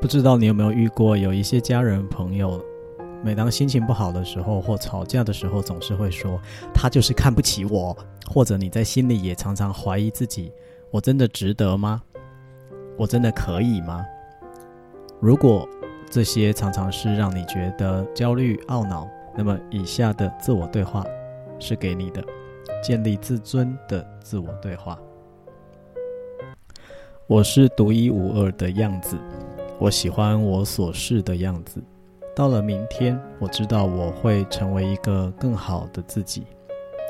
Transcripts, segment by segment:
不知道你有没有遇过，有一些家人朋友，每当心情不好的时候或吵架的时候，总是会说他就是看不起我，或者你在心里也常常怀疑自己：我真的值得吗？我真的可以吗？如果这些常常是让你觉得焦虑懊恼，那么以下的自我对话是给你的，建立自尊的自我对话。我是独一无二的样子，我喜欢我所是的样子。到了明天，我知道我会成为一个更好的自己，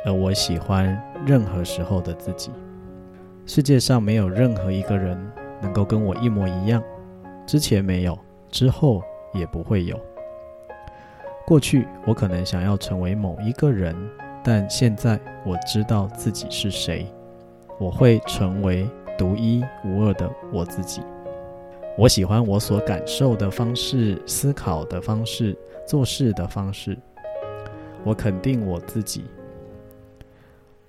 而我喜欢任何时候的自己。世界上没有任何一个人能够跟我一模一样，之前没有，之后也不会有。过去我可能想要成为某一个人，但现在我知道自己是谁，我会成为。独一无二的我自己，我喜欢我所感受的方式、思考的方式、做事的方式。我肯定我自己，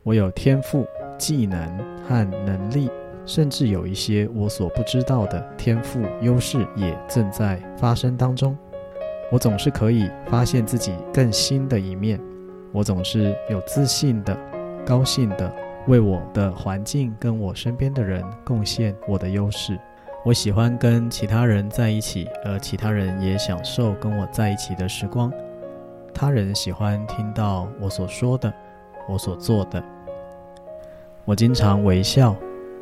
我有天赋、技能和能力，甚至有一些我所不知道的天赋优势也正在发生当中。我总是可以发现自己更新的一面，我总是有自信的、高兴的。为我的环境跟我身边的人贡献我的优势。我喜欢跟其他人在一起，而其他人也享受跟我在一起的时光。他人喜欢听到我所说的，我所做的。我经常微笑，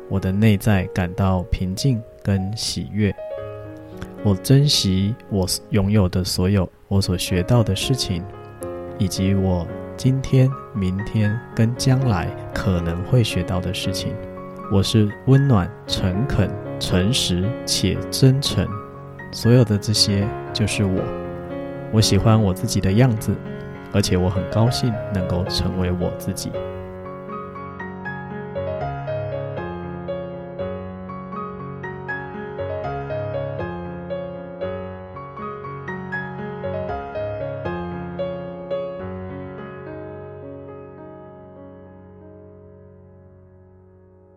我的内在感到平静跟喜悦。我珍惜我拥有的所有，我所学到的事情，以及我。今天、明天跟将来可能会学到的事情，我是温暖、诚恳、诚实且真诚。所有的这些就是我。我喜欢我自己的样子，而且我很高兴能够成为我自己。